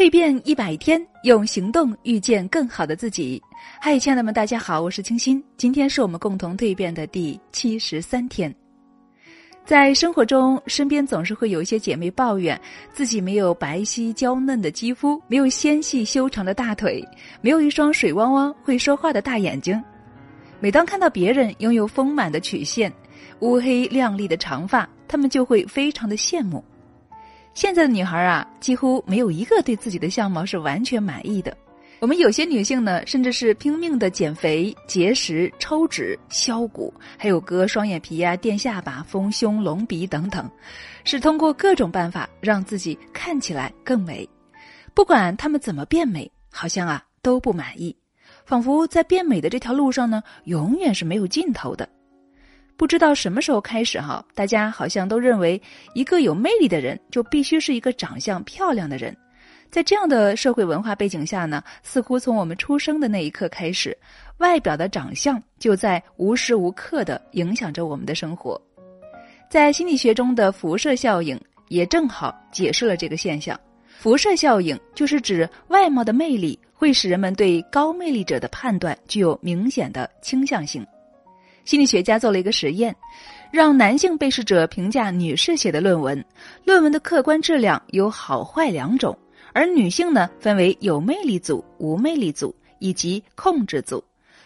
蜕变一百天，用行动遇见更好的自己。嗨，亲爱的们，大家好，我是清新。今天是我们共同蜕变的第七十三天。在生活中，身边总是会有一些姐妹抱怨自己没有白皙娇嫩的肌肤，没有纤细修长的大腿，没有一双水汪汪会说话的大眼睛。每当看到别人拥有丰满的曲线、乌黑亮丽的长发，她们就会非常的羡慕。现在的女孩啊，几乎没有一个对自己的相貌是完全满意的。我们有些女性呢，甚至是拼命的减肥、节食、抽脂、削骨，还有割双眼皮呀、垫下巴、丰胸、隆鼻等等，是通过各种办法让自己看起来更美。不管她们怎么变美，好像啊都不满意，仿佛在变美的这条路上呢，永远是没有尽头的。不知道什么时候开始哈，大家好像都认为一个有魅力的人就必须是一个长相漂亮的人。在这样的社会文化背景下呢，似乎从我们出生的那一刻开始，外表的长相就在无时无刻的影响着我们的生活。在心理学中的辐射效应也正好解释了这个现象。辐射效应就是指外貌的魅力会使人们对高魅力者的判断具有明显的倾向性。心理学家做了一个实验，让男性被试者评价女士写的论文，论文的客观质量有好坏两种，而女性呢分为有魅力组、无魅力组以及控制组。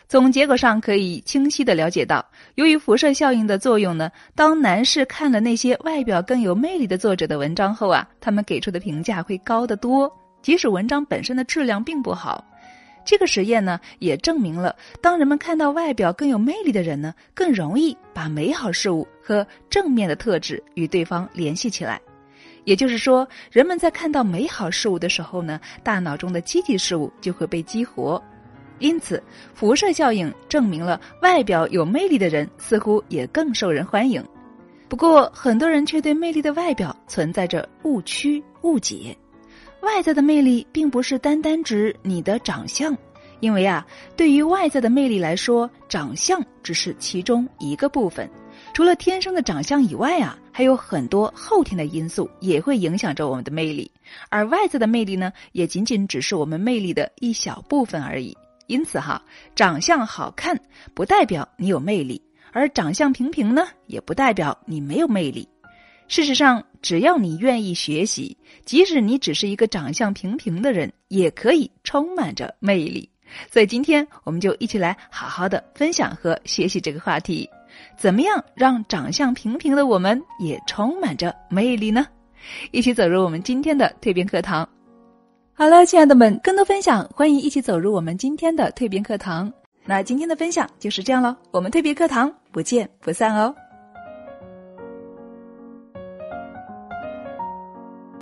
从结果上可以清晰的了解到，由于辐射效应的作用呢，当男士看了那些外表更有魅力的作者的文章后啊，他们给出的评价会高得多，即使文章本身的质量并不好。这个实验呢，也证明了，当人们看到外表更有魅力的人呢，更容易把美好事物和正面的特质与对方联系起来。也就是说，人们在看到美好事物的时候呢，大脑中的积极事物就会被激活。因此，辐射效应证明了外表有魅力的人似乎也更受人欢迎。不过，很多人却对魅力的外表存在着误区误解。外在的魅力并不是单单指你的长相，因为啊，对于外在的魅力来说，长相只是其中一个部分。除了天生的长相以外啊，还有很多后天的因素也会影响着我们的魅力。而外在的魅力呢，也仅仅只是我们魅力的一小部分而已。因此哈，长相好看不代表你有魅力，而长相平平呢，也不代表你没有魅力。事实上，只要你愿意学习，即使你只是一个长相平平的人，也可以充满着魅力。所以，今天我们就一起来好好的分享和学习这个话题：怎么样让长相平平的我们也充满着魅力呢？一起走入我们今天的蜕变课堂。好了，亲爱的们，更多分享，欢迎一起走入我们今天的蜕变课堂。那今天的分享就是这样了，我们蜕变课堂不见不散哦。